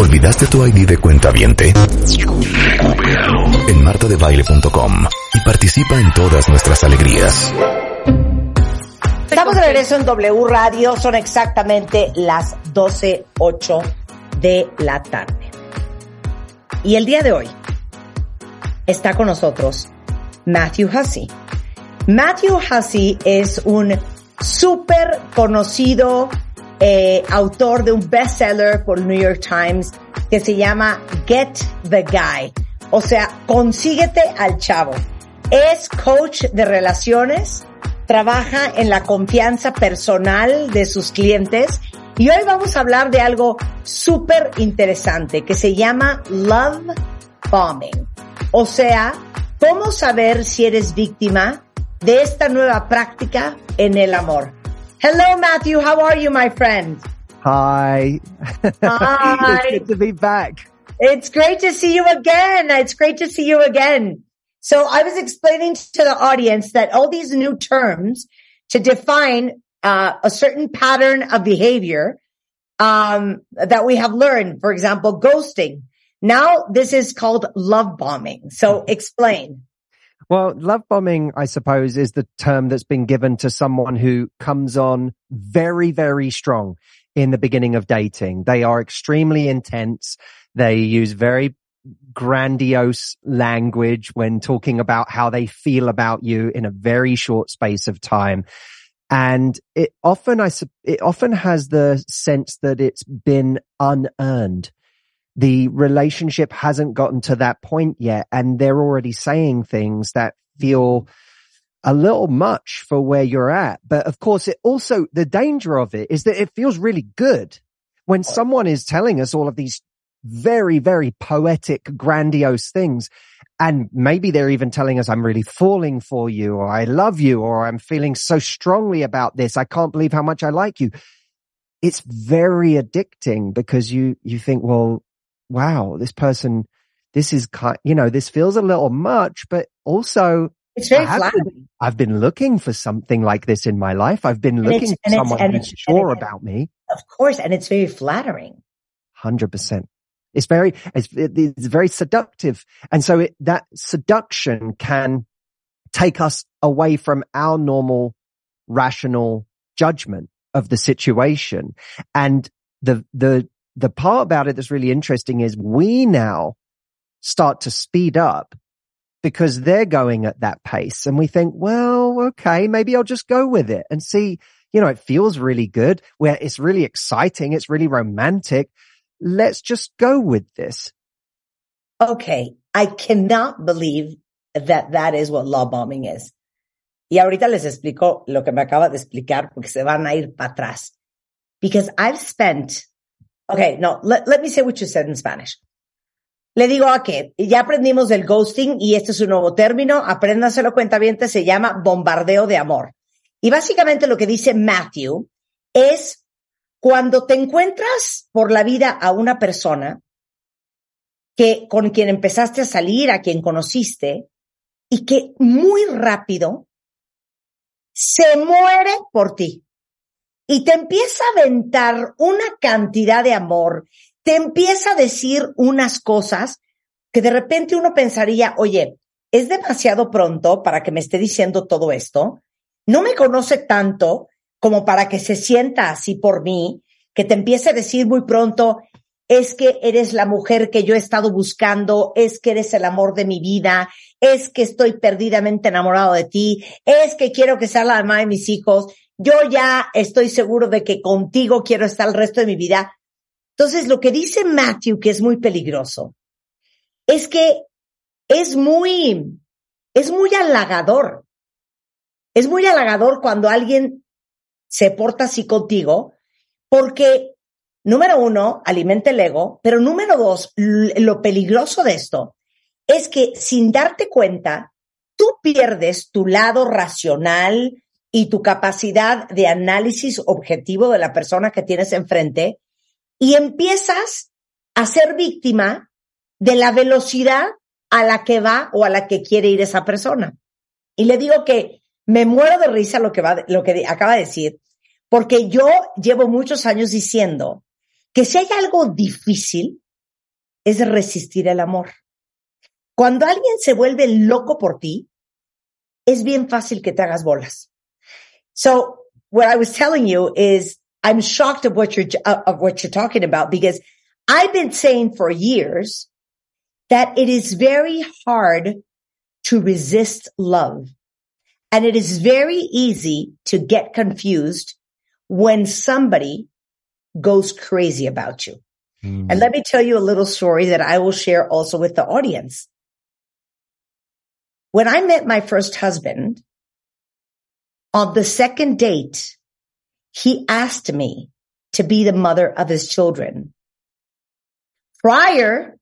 ¿Olvidaste tu ID de cuenta viente? En martadebaile.com y participa en todas nuestras alegrías. Estamos de regreso en W Radio, son exactamente las 12.08 de la tarde. Y el día de hoy está con nosotros Matthew Hussey. Matthew Hussey es un súper conocido eh, autor de un bestseller por New York Times que se llama Get the Guy. O sea, consíguete al chavo. Es coach de relaciones, trabaja en la confianza personal de sus clientes y hoy vamos a hablar de algo súper interesante que se llama love bombing. O sea, cómo saber si eres víctima de esta nueva práctica en el amor. Hello, Matthew. How are you, my friend? Hi. Hi. it's good to be back. It's great to see you again. It's great to see you again. So I was explaining to the audience that all these new terms to define uh, a certain pattern of behavior um, that we have learned, for example, ghosting. Now this is called love bombing. So explain. Well, love bombing, I suppose, is the term that's been given to someone who comes on very, very strong in the beginning of dating. They are extremely intense. They use very grandiose language when talking about how they feel about you in a very short space of time. And it often, I, it often has the sense that it's been unearned the relationship hasn't gotten to that point yet and they're already saying things that feel a little much for where you're at. But of course, it also, the danger of it is that it feels really good when someone is telling us all of these very, very poetic, grandiose things. And maybe they're even telling us, I'm really falling for you or I love you or I'm feeling so strongly about this. I can't believe how much I like you. It's very addicting because you, you think, well, wow, this person, this is kind, you know, this feels a little much, but also it's very Been, I've been looking for something like this in my life. I've been and looking for someone who's sure about me. Of course. And it's very flattering. Hundred percent. It's very, it's, it's very seductive. And so it, that seduction can take us away from our normal rational judgment of the situation. And the, the the part about it that's really interesting is we now start to speed up because they're going at that pace and we think, well, okay, maybe I'll just go with it and see, you know, it feels really good where it's really exciting. It's really romantic. Let's just go with this. Okay. I cannot believe that that is what love bombing is. Y ahorita les explico lo que me acaba de explicar porque se van a ir para atrás. Because I've spent Okay, no, let, let me say what you said in Spanish. Le digo a que ya aprendimos del ghosting y este es un nuevo término, apréndaselo cuenta bien, se llama bombardeo de amor. Y básicamente lo que dice Matthew es cuando te encuentras por la vida a una persona que con quien empezaste a salir, a quien conociste y que muy rápido se muere por ti y te empieza a aventar una cantidad de amor, te empieza a decir unas cosas que de repente uno pensaría, oye, es demasiado pronto para que me esté diciendo todo esto, no me conoce tanto como para que se sienta así por mí, que te empiece a decir muy pronto, es que eres la mujer que yo he estado buscando, es que eres el amor de mi vida, es que estoy perdidamente enamorado de ti, es que quiero que sea la mamá de mis hijos, yo ya estoy seguro de que contigo quiero estar el resto de mi vida. Entonces, lo que dice Matthew, que es muy peligroso, es que es muy, es muy halagador. Es muy halagador cuando alguien se porta así contigo, porque, número uno, alimenta el ego, pero número dos, lo peligroso de esto es que sin darte cuenta, tú pierdes tu lado racional, y tu capacidad de análisis objetivo de la persona que tienes enfrente y empiezas a ser víctima de la velocidad a la que va o a la que quiere ir esa persona. Y le digo que me muero de risa lo que va, lo que acaba de decir, porque yo llevo muchos años diciendo que si hay algo difícil es resistir el amor. Cuando alguien se vuelve loco por ti, es bien fácil que te hagas bolas. So what I was telling you is I'm shocked of what you're, of what you're talking about because I've been saying for years that it is very hard to resist love. And it is very easy to get confused when somebody goes crazy about you. Mm. And let me tell you a little story that I will share also with the audience. When I met my first husband, on the second date, he asked me to be the mother of his children prior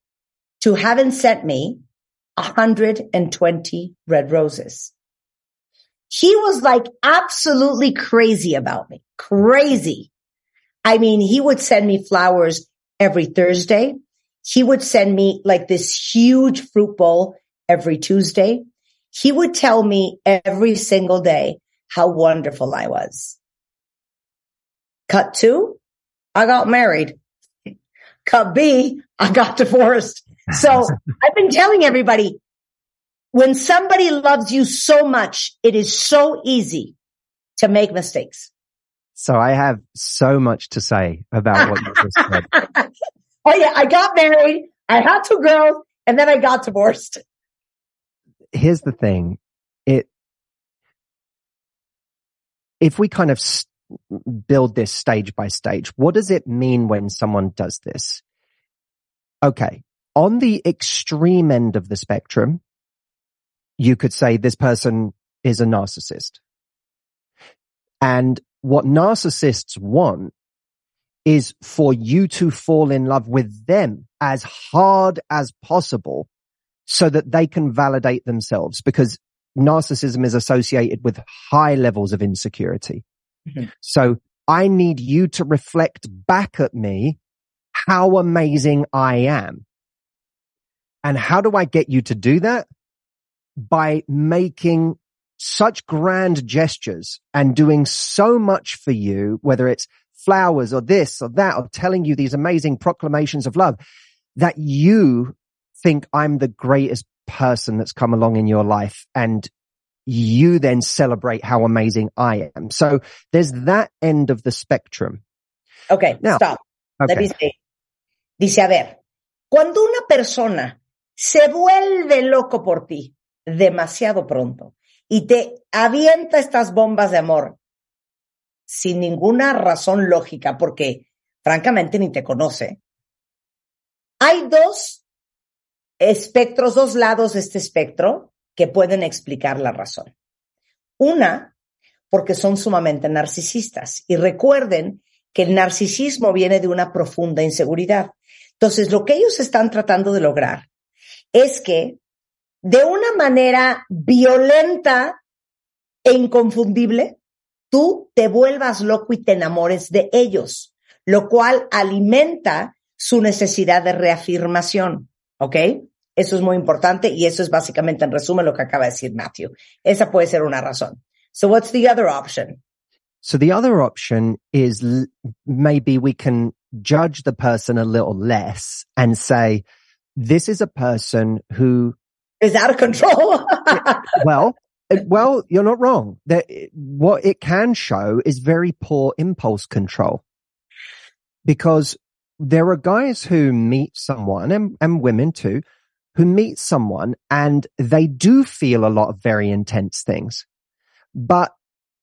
to having sent me 120 red roses. He was like absolutely crazy about me. Crazy. I mean, he would send me flowers every Thursday. He would send me like this huge fruit bowl every Tuesday. He would tell me every single day how wonderful I was. Cut two, I got married. Cut B, I got divorced. So I've been telling everybody when somebody loves you so much, it is so easy to make mistakes. So I have so much to say about what you just said. oh yeah, I got married, I had two girls, and then I got divorced. Here's the thing. It, if we kind of build this stage by stage, what does it mean when someone does this? Okay. On the extreme end of the spectrum, you could say this person is a narcissist. And what narcissists want is for you to fall in love with them as hard as possible so that they can validate themselves because narcissism is associated with high levels of insecurity. Mm-hmm. So I need you to reflect back at me how amazing I am. And how do I get you to do that? by making such grand gestures and doing so much for you, whether it's flowers or this or that, or telling you these amazing proclamations of love that you think I'm the greatest person that's come along in your life. And you then celebrate how amazing I am. So there's that end of the spectrum. Okay, now, stop. Okay. Let me say. Dice, a ver, cuando una persona se vuelve loco por ti, demasiado pronto y te avienta estas bombas de amor sin ninguna razón lógica, porque francamente ni te conoce. Hay dos espectros, dos lados de este espectro que pueden explicar la razón. Una, porque son sumamente narcisistas. Y recuerden que el narcisismo viene de una profunda inseguridad. Entonces, lo que ellos están tratando de lograr es que de una manera violenta e inconfundible, tú te vuelvas loco y te enamores de ellos, lo cual alimenta su necesidad de reafirmación. ¿Ok? Eso es muy importante y eso es básicamente en resumen lo que acaba de decir Matthew. Esa puede ser una razón. So what's the other option? So the other option is maybe we can judge the person a little less and say, this is a person who is out of control. well, uh, well, you're not wrong. That what it can show is very poor impulse control because there are guys who meet someone and, and women too who meet someone and they do feel a lot of very intense things, but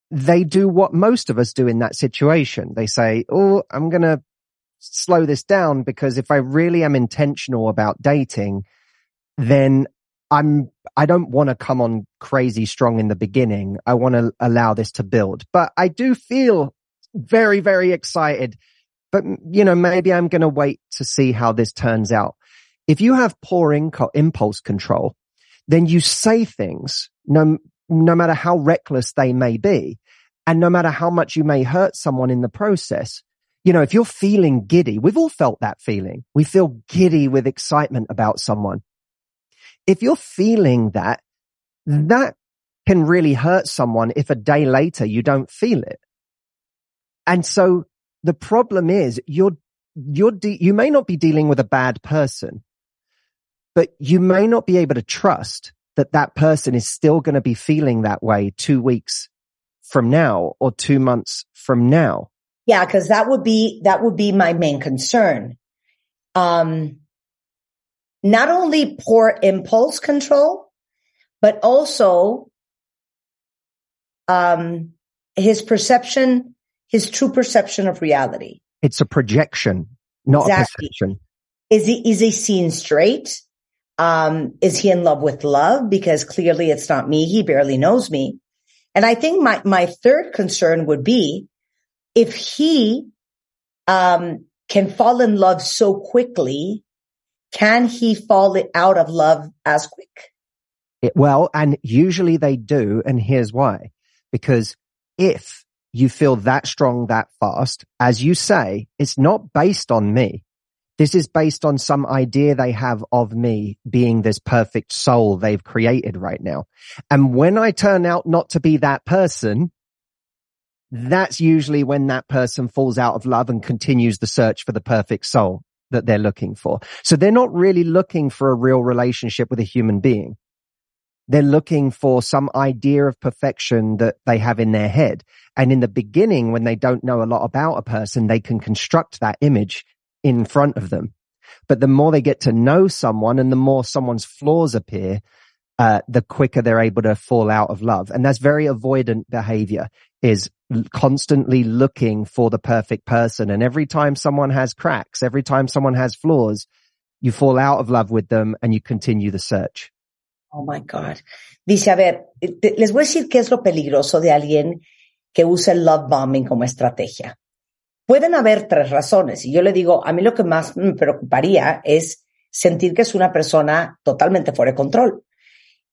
they do what most of us do in that situation. They say, Oh, I'm going to slow this down because if I really am intentional about dating, then I'm, I don't want to come on crazy strong in the beginning. I want to allow this to build, but I do feel very, very excited. But, you know, maybe I'm going to wait to see how this turns out. If you have poor inco- impulse control, then you say things no, no matter how reckless they may be. And no matter how much you may hurt someone in the process, you know, if you're feeling giddy, we've all felt that feeling. We feel giddy with excitement about someone if you're feeling that, that can really hurt someone if a day later you don't feel it. And so the problem is you're, you're, de- you may not be dealing with a bad person. But you may not be able to trust that that person is still going to be feeling that way two weeks from now or two months from now. Yeah, because that would be that would be my main concern. Um, not only poor impulse control, but also um, his perception, his true perception of reality. It's a projection, not exactly. a perception. Is he is he seeing straight? Um, is he in love with love? Because clearly it's not me. He barely knows me. And I think my, my third concern would be if he, um, can fall in love so quickly, can he fall out of love as quick? It, well, and usually they do. And here's why. Because if you feel that strong that fast, as you say, it's not based on me. This is based on some idea they have of me being this perfect soul they've created right now. And when I turn out not to be that person, that's usually when that person falls out of love and continues the search for the perfect soul that they're looking for. So they're not really looking for a real relationship with a human being. They're looking for some idea of perfection that they have in their head. And in the beginning, when they don't know a lot about a person, they can construct that image in front of them. But the more they get to know someone and the more someone's flaws appear, uh, the quicker they're able to fall out of love. And that's very avoidant behavior is constantly looking for the perfect person. And every time someone has cracks, every time someone has flaws, you fall out of love with them and you continue the search. Oh my God. Dice, a ver, les voy a decir qué es lo peligroso de alguien que usa el love bombing como estrategia. Pueden haber tres razones y yo le digo, a mí lo que más me preocuparía es sentir que es una persona totalmente fuera de control.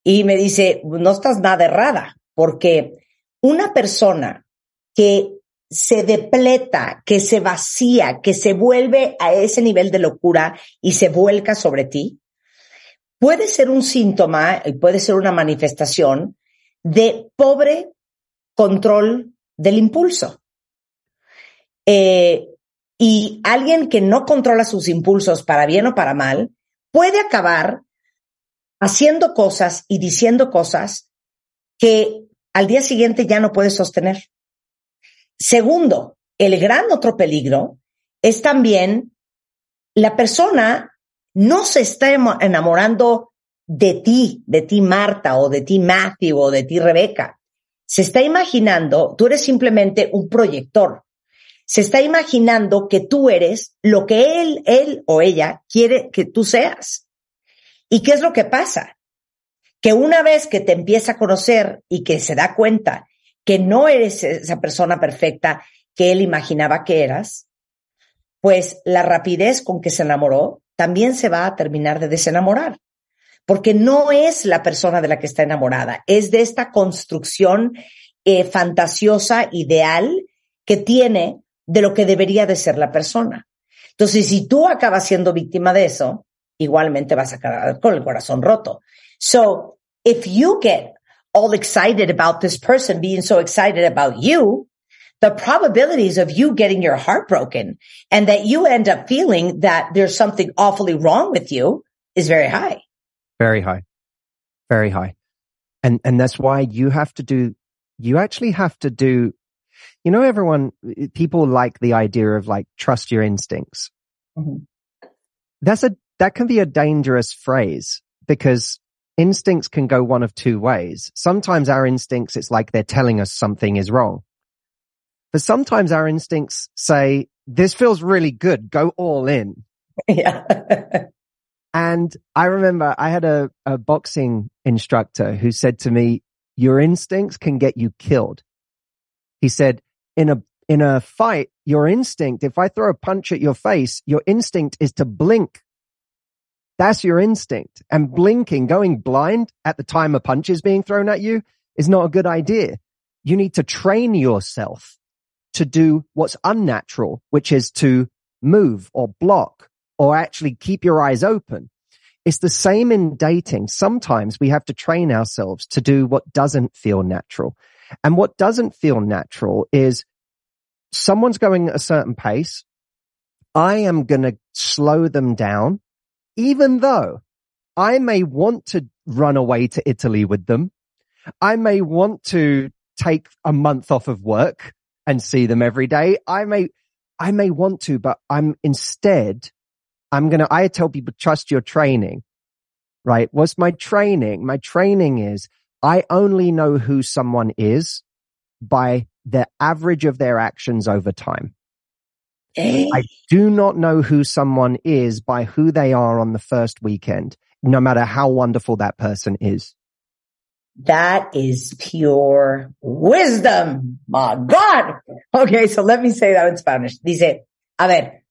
Y me dice, no estás nada errada, porque una persona que se depleta, que se vacía, que se vuelve a ese nivel de locura y se vuelca sobre ti, puede ser un síntoma y puede ser una manifestación de pobre control del impulso. Eh, y alguien que no controla sus impulsos para bien o para mal puede acabar haciendo cosas y diciendo cosas que al día siguiente ya no puede sostener. Segundo, el gran otro peligro es también la persona no se está enamorando de ti, de ti Marta o de ti Matthew o de ti Rebeca. Se está imaginando, tú eres simplemente un proyector se está imaginando que tú eres lo que él, él o ella quiere que tú seas. ¿Y qué es lo que pasa? Que una vez que te empieza a conocer y que se da cuenta que no eres esa persona perfecta que él imaginaba que eras, pues la rapidez con que se enamoró también se va a terminar de desenamorar. Porque no es la persona de la que está enamorada, es de esta construcción eh, fantasiosa, ideal, que tiene de lo que debería de ser la persona. Entonces, si tú acabas siendo víctima de eso, igualmente vas a quedar con el corazón roto. So, if you get all excited about this person being so excited about you, the probabilities of you getting your heart broken and that you end up feeling that there's something awfully wrong with you is very high. Very high. Very high. And, and that's why you have to do, you actually have to do you know, everyone, people like the idea of like, trust your instincts. Mm-hmm. That's a, that can be a dangerous phrase because instincts can go one of two ways. Sometimes our instincts, it's like they're telling us something is wrong. But sometimes our instincts say, this feels really good. Go all in. Yeah. and I remember I had a, a boxing instructor who said to me, your instincts can get you killed. He said, in a, in a fight, your instinct, if I throw a punch at your face, your instinct is to blink. That's your instinct. And hmm. blinking, going blind at the time a punch is being thrown at you is not a good idea. You need to train yourself to do what's unnatural, which is to move or block or actually keep your eyes open. It's the same in dating. Sometimes we have to train ourselves to do what doesn't feel natural. And what doesn't feel natural is someone's going at a certain pace. I am going to slow them down, even though I may want to run away to Italy with them. I may want to take a month off of work and see them every day. I may, I may want to, but I'm instead, I'm going to, I tell people trust your training, right? What's my training? My training is I only know who someone is by the average of their actions over time. Eh? I do not know who someone is by who they are on the first weekend, no matter how wonderful that person is. That is pure wisdom. My God. Okay, so let me say that in Spanish. Dice, a ver,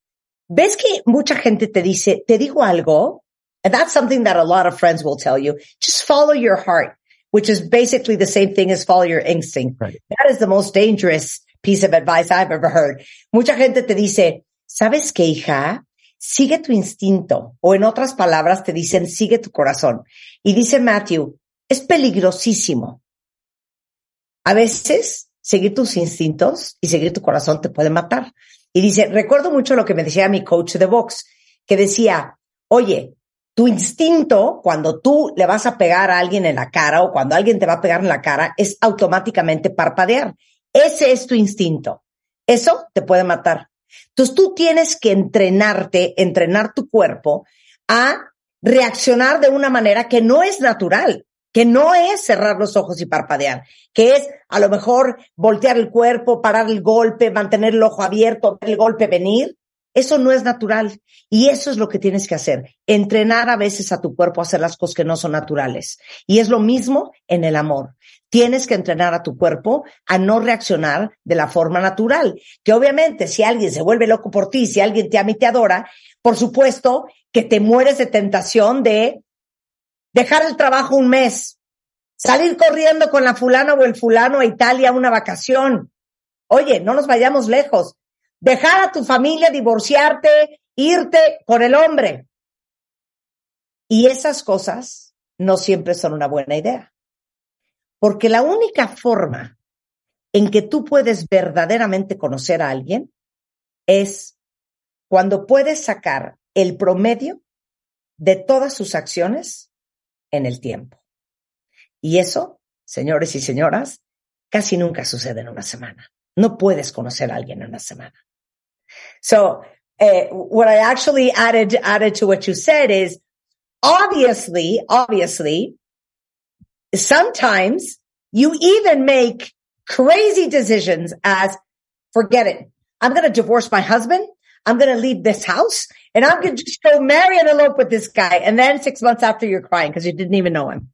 ¿ves que mucha gente te dice, te digo algo? And that's something that a lot of friends will tell you. Just follow your heart, which is basically the same thing as follow your instinct. Right. That is the most dangerous piece of advice I've ever heard. Mucha gente te dice, ¿sabes qué, hija? Sigue tu instinto. O en otras palabras te dicen, sigue tu corazón. Y dice Matthew, es peligrosísimo. A veces seguir tus instintos y seguir tu corazón te puede matar. Y dice, recuerdo mucho lo que me decía mi coach de box, que decía, oye, tu instinto cuando tú le vas a pegar a alguien en la cara o cuando alguien te va a pegar en la cara es automáticamente parpadear. Ese es tu instinto. Eso te puede matar. Entonces tú tienes que entrenarte, entrenar tu cuerpo a reaccionar de una manera que no es natural, que no es cerrar los ojos y parpadear, que es a lo mejor voltear el cuerpo, parar el golpe, mantener el ojo abierto, ver el golpe venir. Eso no es natural. Y eso es lo que tienes que hacer. Entrenar a veces a tu cuerpo a hacer las cosas que no son naturales. Y es lo mismo en el amor. Tienes que entrenar a tu cuerpo a no reaccionar de la forma natural. Que obviamente si alguien se vuelve loco por ti, si alguien te ama y te adora, por supuesto que te mueres de tentación de dejar el trabajo un mes, salir corriendo con la fulana o el fulano a Italia a una vacación. Oye, no nos vayamos lejos dejar a tu familia, divorciarte, irte con el hombre. Y esas cosas no siempre son una buena idea. Porque la única forma en que tú puedes verdaderamente conocer a alguien es cuando puedes sacar el promedio de todas sus acciones en el tiempo. Y eso, señores y señoras, casi nunca sucede en una semana. No puedes conocer a alguien en una semana. So uh, what I actually added added to what you said is obviously, obviously, sometimes you even make crazy decisions as forget it. I'm going to divorce my husband. I'm going to leave this house and I'm going to just go marry and elope with this guy. And then six months after you're crying because you didn't even know him.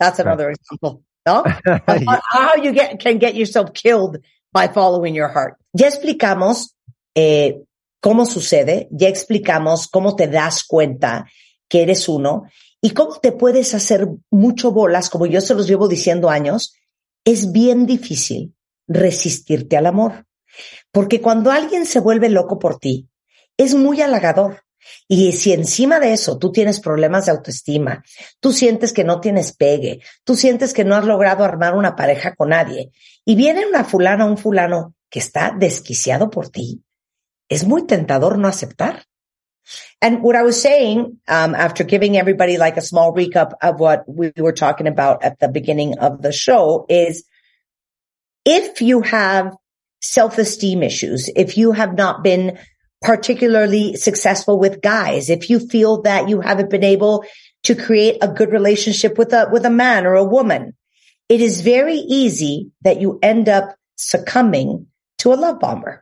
That's another right. example. No? how you get, can get yourself killed by following your heart. Ya explicamos eh, cómo sucede, ya explicamos cómo te das cuenta que eres uno y cómo te puedes hacer mucho bolas, como yo se los llevo diciendo años, es bien difícil resistirte al amor. Porque cuando alguien se vuelve loco por ti, es muy halagador. Y si encima de eso tú tienes problemas de autoestima, tú sientes que no tienes pegue, tú sientes que no has logrado armar una pareja con nadie, y viene una fulana o un fulano que está desquiciado por ti, es muy tentador no aceptar. And what I was saying, um, after giving everybody like a small recap of what we were talking about at the beginning of the show is if you have self-esteem issues, if you have not been particularly successful with guys, if you feel that you haven't been able to create a good relationship with a, with a man or a woman, it is very easy that you end up succumbing to a love bomber.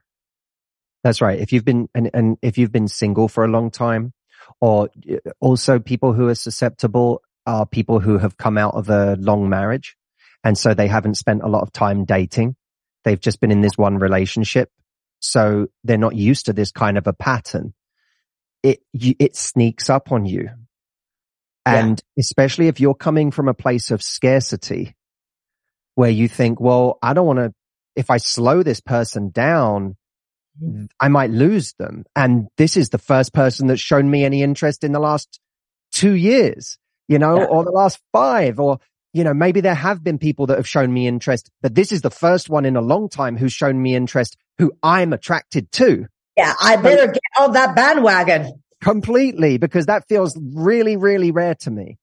That's right. If you've been, and, and if you've been single for a long time, or also people who are susceptible are people who have come out of a long marriage. And so they haven't spent a lot of time dating. They've just been in this one relationship. So they're not used to this kind of a pattern. It, you, it sneaks up on you. And yeah. especially if you're coming from a place of scarcity where you think, well, I don't want to, if I slow this person down, I might lose them. And this is the first person that's shown me any interest in the last two years, you know, yeah. or the last five, or, you know, maybe there have been people that have shown me interest, but this is the first one in a long time who's shown me interest who I'm attracted to. Yeah. I better get on that bandwagon. completely, because that feels really, really rare to me.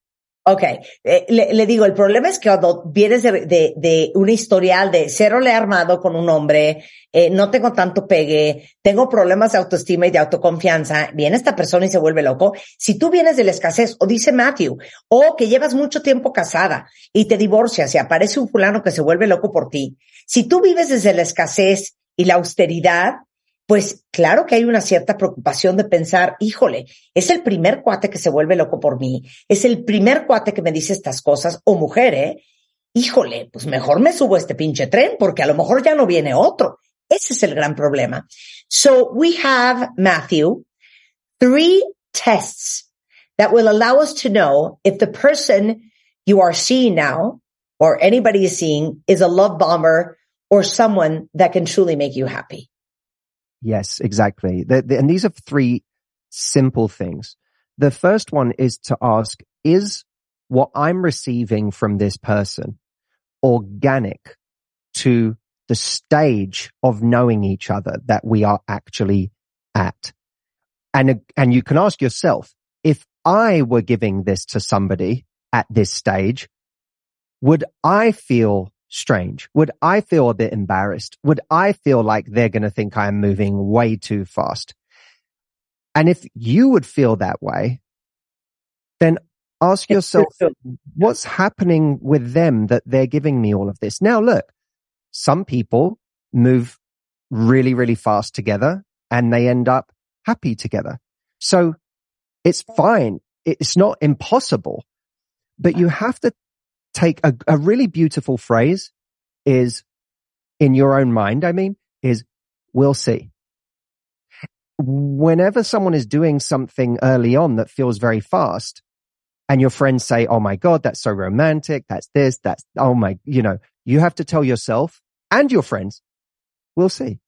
Ok, eh, le, le, digo, el problema es que cuando vienes de, de, de un historial de cero le armado con un hombre, eh, no tengo tanto pegue, tengo problemas de autoestima y de autoconfianza, viene esta persona y se vuelve loco. Si tú vienes de la escasez, o dice Matthew, o que llevas mucho tiempo casada y te divorcias y aparece un fulano que se vuelve loco por ti, si tú vives desde la escasez y la austeridad, pues claro que hay una cierta preocupación de pensar, híjole, es el primer cuate que se vuelve loco por mí, es el primer cuate que me dice estas cosas, o mujer, ¿eh? Híjole, pues mejor me subo este pinche tren porque a lo mejor ya no viene otro. Ese es el gran problema. So we have, Matthew, three tests that will allow us to know if the person you are seeing now or anybody is seeing is a love bomber or someone that can truly make you happy. Yes, exactly. The, the, and these are three simple things. The first one is to ask, is what I'm receiving from this person organic to the stage of knowing each other that we are actually at? And, and you can ask yourself, if I were giving this to somebody at this stage, would I feel strange? Would I feel a bit embarrassed? Would I feel like they're going to think I'm moving way too fast? And if you would feel that way, then ask yourself, what's happening with them that they're giving me all of this? Now, look, some people move really, really fast together and they end up happy together. So it's fine. It's not impossible, but you have to take a, a really beautiful phrase is in your own mind, I mean, is we'll see. Whenever someone is doing something early on that feels very fast and your friends say, Oh my God, that's so romantic. That's this, that's, oh my, you know, you have to tell yourself and your friends, we'll see.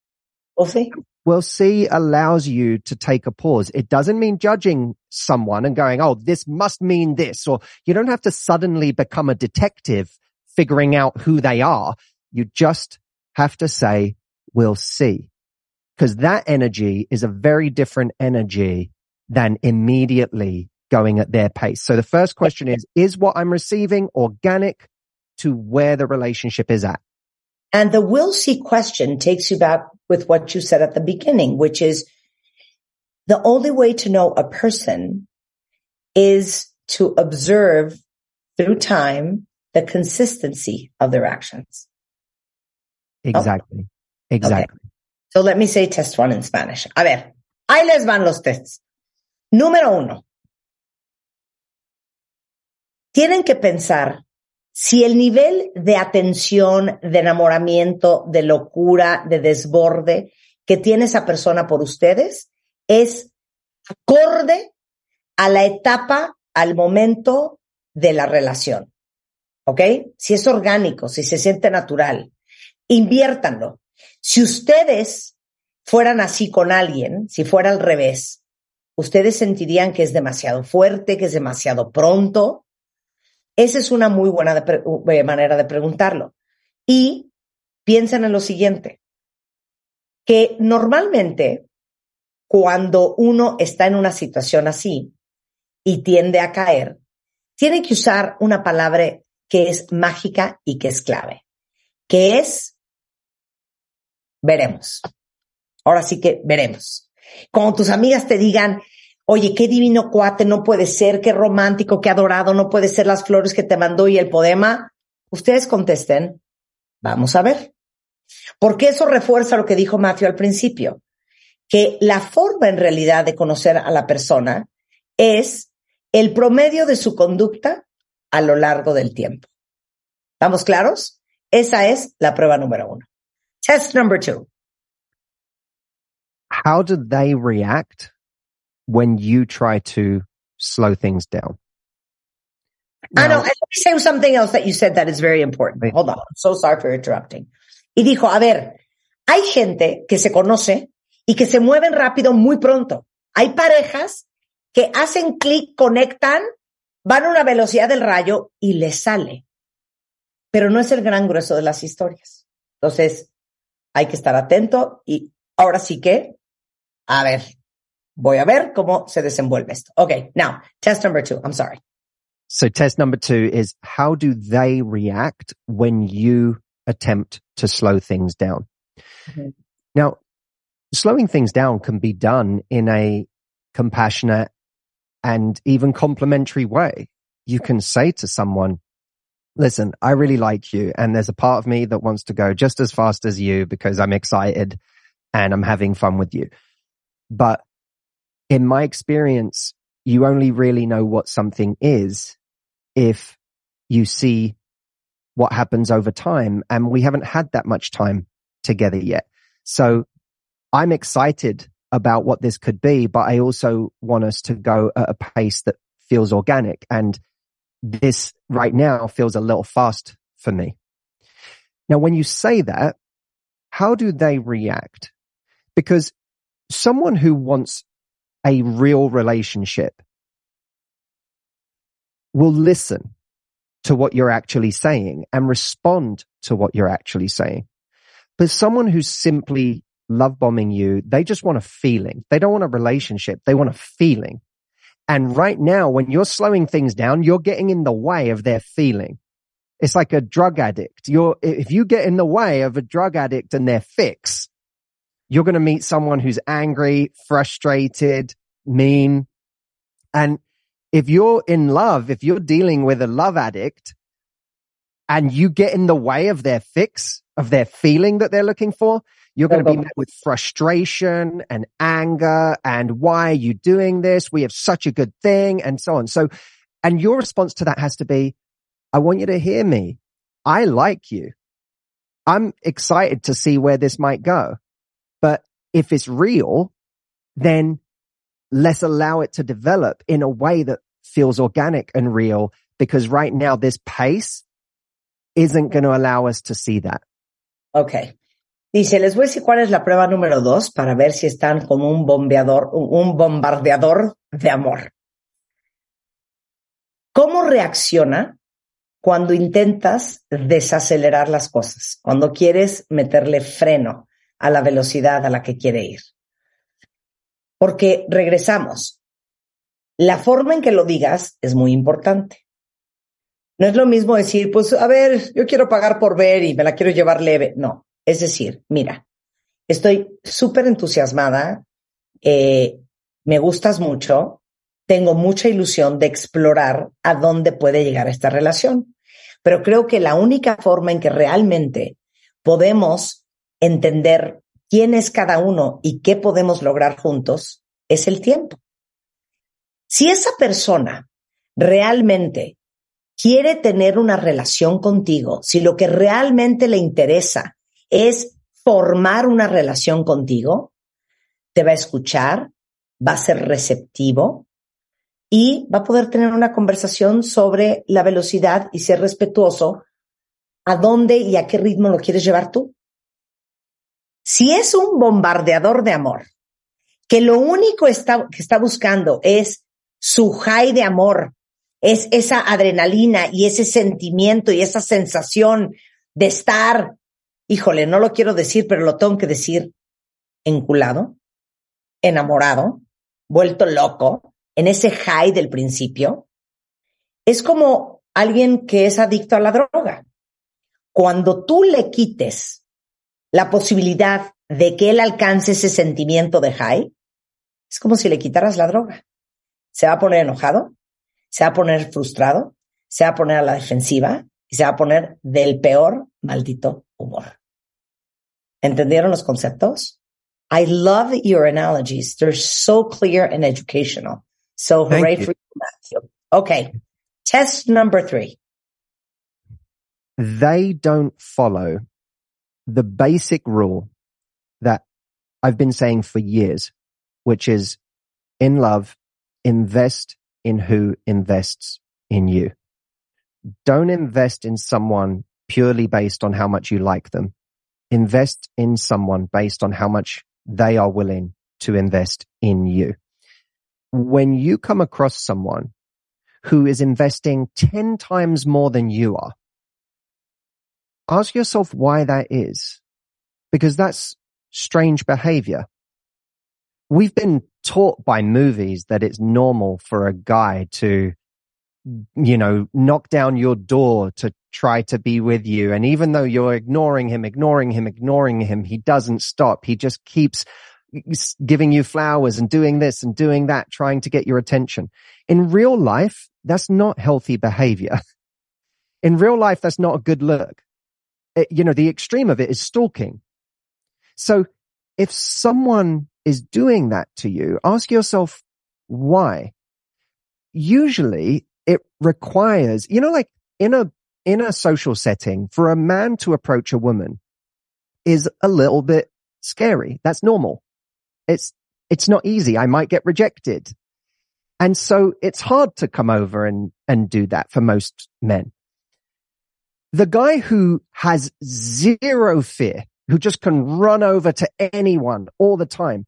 We'll see. We'll see allows you to take a pause. It doesn't mean judging someone and going, Oh, this must mean this, or you don't have to suddenly become a detective figuring out who they are. You just have to say, we'll see. Cause that energy is a very different energy than immediately going at their pace. So the first question is, is what I'm receiving organic to where the relationship is at? And the will see question takes you back with what you said at the beginning, which is the only way to know a person is to observe through time the consistency of their actions. Exactly. Oh. Exactly. Okay. So let me say test one in Spanish. A ver, ahí les van los tests. Número uno. Tienen que pensar si el nivel de atención, de enamoramiento, de locura, de desborde que tiene esa persona por ustedes es acorde a la etapa, al momento de la relación. ¿Ok? Si es orgánico, si se siente natural, inviértanlo. Si ustedes fueran así con alguien, si fuera al revés, ustedes sentirían que es demasiado fuerte, que es demasiado pronto, esa es una muy buena de manera de preguntarlo. Y piensen en lo siguiente, que normalmente cuando uno está en una situación así y tiende a caer, tiene que usar una palabra que es mágica y que es clave, que es veremos. Ahora sí que veremos. Como tus amigas te digan, Oye, qué divino cuate, no puede ser, qué romántico, qué adorado, no puede ser las flores que te mandó y el poema. Ustedes contesten, vamos a ver. Porque eso refuerza lo que dijo Matthew al principio, que la forma en realidad de conocer a la persona es el promedio de su conducta a lo largo del tiempo. ¿Estamos claros? Esa es la prueba número uno. Test number two. How do they react when you try to slow things down. Now, I know. let me say something else that you said that is very important. Right. Hold on. I'm so sorry for interrupting. Y dijo, a ver, hay gente que se conoce y que se mueven rápido muy pronto. Hay parejas que hacen clic, conectan, van a una velocidad del rayo y les sale. Pero no es el gran grueso de las historias. Entonces, hay que estar atento y ahora sí que, a ver, Voy a ver cómo se desenvuelve esto. Okay, now, test number two. I'm sorry. So test number two is how do they react when you attempt to slow things down? Mhm. Now, slowing things down can be done in a compassionate and even complimentary way. You can say to someone, listen, I really like you. And there's a part of me that wants to go just as fast as you because I'm excited and I'm having fun with you. But in my experience, you only really know what something is if you see what happens over time. And we haven't had that much time together yet. So I'm excited about what this could be, but I also want us to go at a pace that feels organic. And this right now feels a little fast for me. Now, when you say that, how do they react? Because someone who wants a real relationship will listen to what you're actually saying and respond to what you're actually saying. But someone who's simply love bombing you, they just want a feeling. They don't want a relationship. They want a feeling. And right now, when you're slowing things down, you're getting in the way of their feeling. It's like a drug addict. You're, if you get in the way of a drug addict and their fix, you're going to meet someone who's angry, frustrated, mean. And if you're in love, if you're dealing with a love addict and you get in the way of their fix, of their feeling that they're looking for, you're going to be met with frustration and anger and why are you doing this? We have such a good thing and so on. So, and your response to that has to be, I want you to hear me. I like you. I'm excited to see where this might go. But if it's real, then let's allow it to develop in a way that feels organic and real because right now this pace isn't going to allow us to see that. Okay. Dice, les voy a decir cuál es la prueba número dos para ver si están como un bombeador, un bombardeador de amor. ¿Cómo reacciona cuando intentas desacelerar las cosas? Cuando quieres meterle freno a la velocidad a la que quiere ir. Porque regresamos. La forma en que lo digas es muy importante. No es lo mismo decir, pues, a ver, yo quiero pagar por ver y me la quiero llevar leve. No, es decir, mira, estoy súper entusiasmada, eh, me gustas mucho, tengo mucha ilusión de explorar a dónde puede llegar esta relación. Pero creo que la única forma en que realmente podemos entender quién es cada uno y qué podemos lograr juntos es el tiempo. Si esa persona realmente quiere tener una relación contigo, si lo que realmente le interesa es formar una relación contigo, te va a escuchar, va a ser receptivo y va a poder tener una conversación sobre la velocidad y ser respetuoso a dónde y a qué ritmo lo quieres llevar tú. Si es un bombardeador de amor, que lo único que está buscando es su high de amor, es esa adrenalina y ese sentimiento y esa sensación de estar, híjole, no lo quiero decir, pero lo tengo que decir, enculado, enamorado, vuelto loco, en ese high del principio, es como alguien que es adicto a la droga. Cuando tú le quites la posibilidad de que él alcance ese sentimiento de high, es como si le quitaras la droga. Se va a poner enojado, se va a poner frustrado, se va a poner a la defensiva y se va a poner del peor maldito humor. ¿Entendieron los conceptos? I love your analogies. They're so clear and educational. So Thank hooray you. for you, Matthew. Okay. Test number three. They don't follow the basic rule that I've been saying for years, which is in love, invest in who invests in you. Don't invest in someone purely based on how much you like them. Invest in someone based on how much they are willing to invest in you. When you come across someone who is investing 10 times more than you are, ask yourself why that is. Because that's strange behavior. We've been taught by movies that it's normal for a guy to, you know, knock down your door to try to be with you. And even though you're ignoring him, ignoring him, ignoring him, he doesn't stop. He just keeps giving you flowers and doing this and doing that, trying to get your attention. In real life, that's not healthy behavior. In real life, that's not a good look. It, you know, the extreme of it is stalking. So if someone is doing that to you, ask yourself why. Usually it requires, you know, like in a, in a social setting for a man to approach a woman is a little bit scary. That's normal. It's, it's not easy. I might get rejected. And so it's hard to come over and, and do that for most men. The guy who has zero fear, who just can run over to anyone all the time,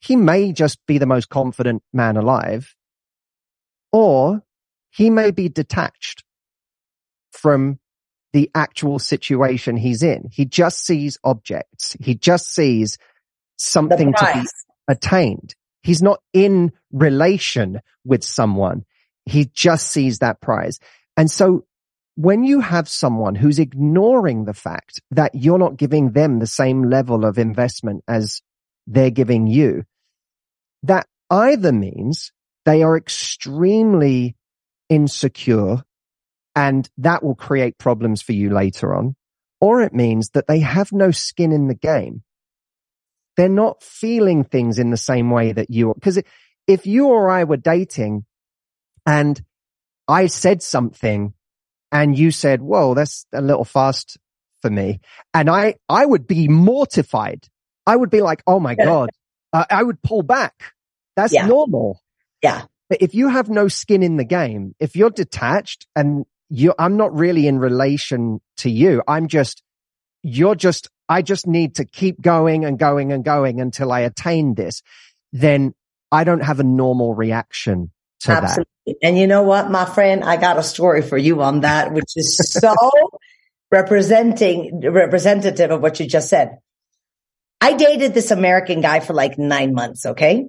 he may just be the most confident man alive, or he may be detached from the actual situation he's in. He just sees objects. He just sees something to be attained. He's not in relation with someone. He just sees that prize. And so when you have someone who's ignoring the fact that you're not giving them the same level of investment as they're giving you, that either means they are extremely insecure and that will create problems for you later on, or it means that they have no skin in the game. They're not feeling things in the same way that you are. Because if you or I were dating and I said something and you said, whoa, that's a little fast for me. And I, I would be mortified. I would be like, oh my God, uh, I would pull back. That's yeah. normal. Yeah. But if you have no skin in the game, if you're detached and you, I'm not really in relation to you. I'm just, you're just, I just need to keep going and going and going until I attain this. Then I don't have a normal reaction Absolutely. that. And you know what, my friend, I got a story for you on that, which is so representing, representative of what you just said. I dated this American guy for like nine months. Okay.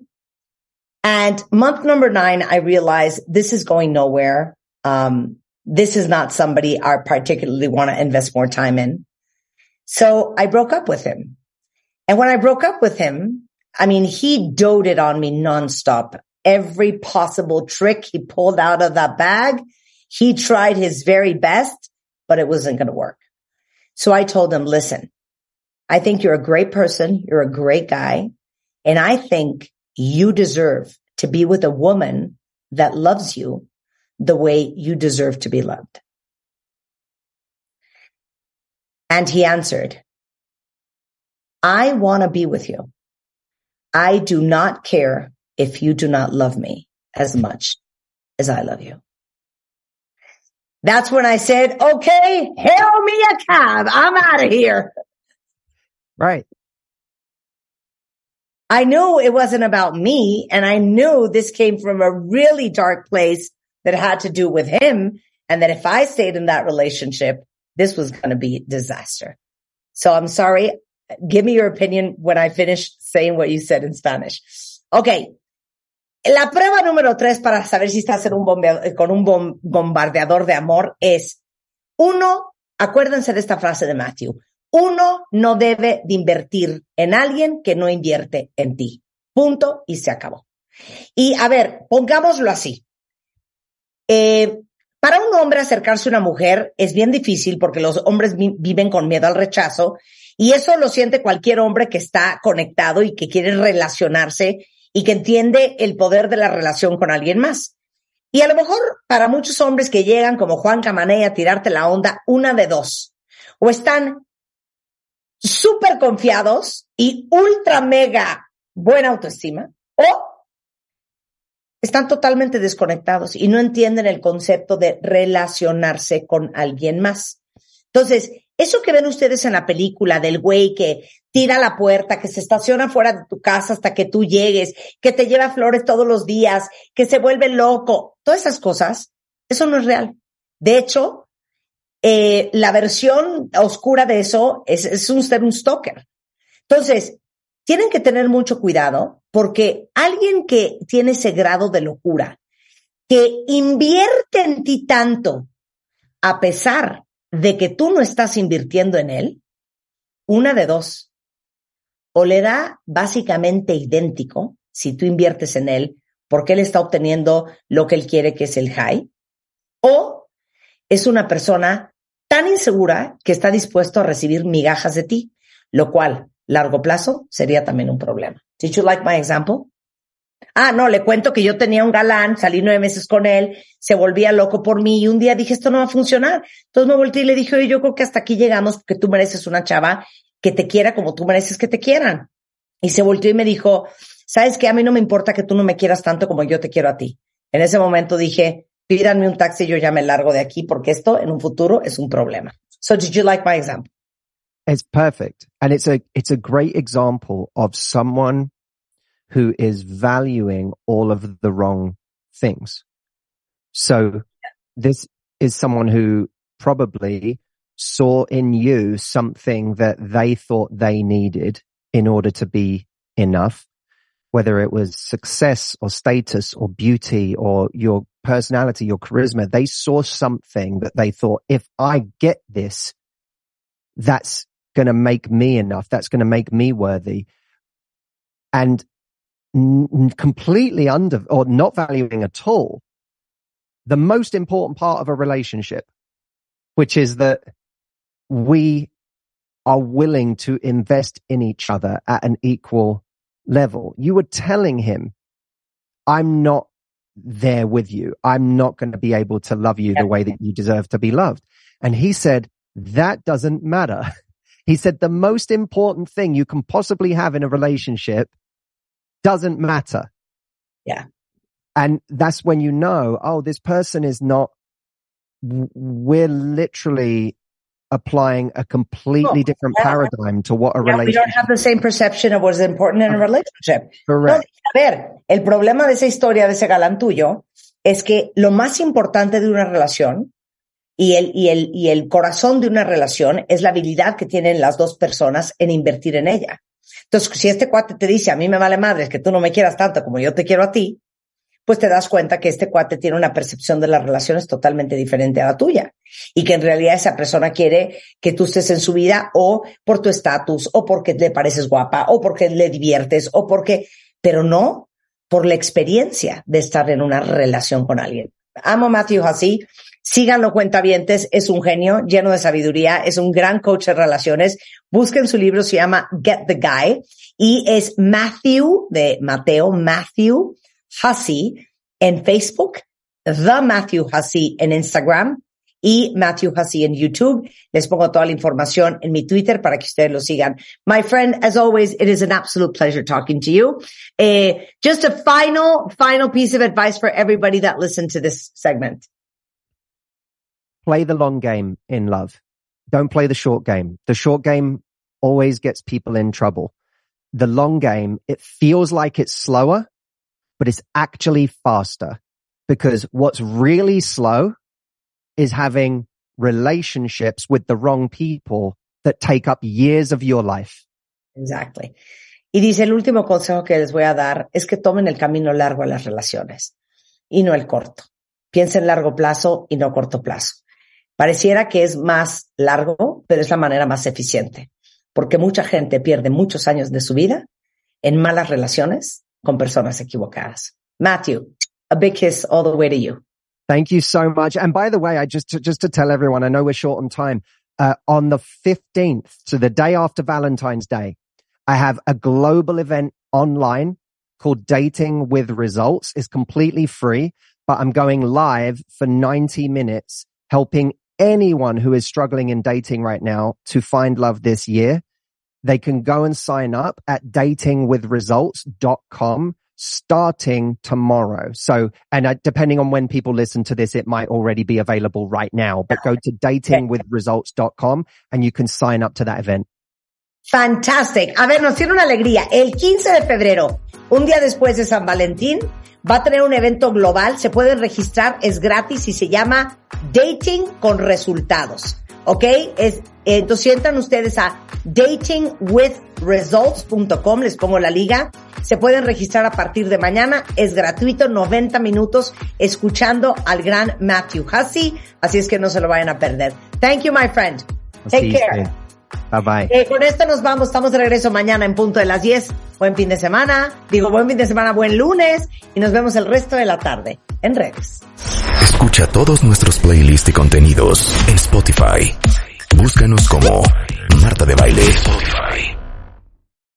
And month number nine, I realized this is going nowhere. Um, this is not somebody I particularly want to invest more time in. So I broke up with him. And when I broke up with him, I mean, he doted on me nonstop. Every possible trick he pulled out of that bag, he tried his very best, but it wasn't going to work. So I told him, listen, I think you're a great person. You're a great guy. And I think you deserve to be with a woman that loves you the way you deserve to be loved. And he answered, I want to be with you. I do not care if you do not love me as much as I love you. That's when I said, okay, hail me a cab. I'm out of here. Right. I knew it wasn't about me and I knew this came from a really dark place that had to do with him. And that if I stayed in that relationship, this was going to be disaster. So I'm sorry. Give me your opinion when I finish saying what you said in Spanish. Okay. La prueba número tres para saber si estás en un con un bombardeador de amor es uno, acuérdense de esta frase de Matthew. Uno no debe de invertir en alguien que no invierte en ti. Punto y se acabó. Y a ver, pongámoslo así. Eh, para un hombre acercarse a una mujer es bien difícil porque los hombres viven con miedo al rechazo y eso lo siente cualquier hombre que está conectado y que quiere relacionarse y que entiende el poder de la relación con alguien más. Y a lo mejor para muchos hombres que llegan como Juan Camané a tirarte la onda, una de dos. O están súper confiados y ultra mega buena autoestima, o están totalmente desconectados y no entienden el concepto de relacionarse con alguien más. Entonces, eso que ven ustedes en la película del güey que tira la puerta, que se estaciona fuera de tu casa hasta que tú llegues, que te lleva flores todos los días, que se vuelve loco, todas esas cosas, eso no es real. De hecho, eh, la versión oscura de eso es, es un, un stalker. Entonces, tienen que tener mucho cuidado Porque alguien que tiene ese grado de locura, que invierte en ti tanto, a pesar de que tú no estás invirtiendo en él, una de dos, o le da básicamente idéntico si tú inviertes en él, porque él está obteniendo lo que él quiere, que es el high, o es una persona tan insegura que está dispuesto a recibir migajas de ti, lo cual, largo plazo, sería también un problema. Did you like my example? Ah, no, le cuento que yo tenía un galán, salí nueve meses con él, se volvía loco por mí y un día dije, esto no va a funcionar. Entonces me volteé y le dije, yo creo que hasta aquí llegamos porque tú mereces una chava que te quiera como tú mereces que te quieran. Y se volteó y me dijo, sabes que a mí no me importa que tú no me quieras tanto como yo te quiero a ti. En ese momento dije, pídanme un taxi y yo ya me largo de aquí porque esto en un futuro es un problema. So did you like my example? It's perfect. And it's a, it's a great example of someone who is valuing all of the wrong things. So this is someone who probably saw in you something that they thought they needed in order to be enough, whether it was success or status or beauty or your personality, your charisma. They saw something that they thought, if I get this, that's going to make me enough. That's going to make me worthy. And completely under or not valuing at all the most important part of a relationship, which is that we are willing to invest in each other at an equal level. You were telling him, I'm not there with you. I'm not going to be able to love you the way that you deserve to be loved. And he said, that doesn't matter. He said the most important thing you can possibly have in a relationship doesn't matter. Yeah. And that's when you know, oh, this person is not, we're literally applying a completely oh, different yeah. paradigm to what a yeah, relationship. We don't have the same perception of what's important in a relationship. Correct. No, a ver, el problema de esa historia de ese galán tuyo es que lo más importante de una relación y el, y el, y el corazón de una relación es la habilidad que tienen las dos personas en invertir en ella. Entonces, si este cuate te dice, a mí me vale madre que tú no me quieras tanto como yo te quiero a ti, pues te das cuenta que este cuate tiene una percepción de las relaciones totalmente diferente a la tuya y que en realidad esa persona quiere que tú estés en su vida o por tu estatus o porque le pareces guapa o porque le diviertes o porque, pero no por la experiencia de estar en una relación con alguien. Amo a Matthew así. Síganlo cuentavientes, es un genio, lleno de sabiduría, es un gran coach de relaciones. Busquen su libro, se llama Get the Guy y es Matthew de Mateo, Matthew Hussey en Facebook, The Matthew Hussey en Instagram y Matthew Hussey en YouTube. Les pongo toda la información en mi Twitter para que ustedes lo sigan. My friend, as always, it is an absolute pleasure talking to you. Uh, just a final, final piece of advice for everybody that listened to this segment play the long game in love. Don't play the short game. The short game always gets people in trouble. The long game, it feels like it's slower, but it's actually faster because what's really slow is having relationships with the wrong people that take up years of your life. Exactly. Y dice, el último consejo que les voy a dar es que tomen el camino largo a las relaciones y no el corto. Piensen largo plazo y no corto plazo. Pareciera que es más largo, pero es la manera más eficiente, porque mucha gente pierde muchos años de su vida en malas relaciones con personas equivocadas. Matthew, a big kiss all the way to you. Thank you so much. And by the way, I just to, just to tell everyone, I know we're short on time. Uh, on the 15th, so the day after Valentine's Day, I have a global event online called Dating with Results. It's completely free, but I'm going live for 90 minutes helping anyone who is struggling in dating right now to find love this year, they can go and sign up at datingwithresults.com starting tomorrow. So, and depending on when people listen to this, it might already be available right now, but go to datingwithresults.com and you can sign up to that event. Fantastic. A ver, nos tiene una alegría. El 15 de febrero, un día después de San Valentín, va a tener un evento global. Se pueden registrar, es gratis y se llama Dating con Resultados. ¿Ok? Es, entonces entran ustedes a datingwithresults.com, les pongo la liga. Se pueden registrar a partir de mañana. Es gratuito, 90 minutos escuchando al gran Matthew Hussey. Así es que no se lo vayan a perder. Thank you, my friend. Take care. Bye bye. Eh, con esto nos vamos. Estamos de regreso mañana en punto de las 10. Buen fin de semana. Digo, buen fin de semana, buen lunes. Y nos vemos el resto de la tarde en redes. Escucha todos nuestros playlists y contenidos en Spotify. Búscanos como Marta de Baile. Spotify.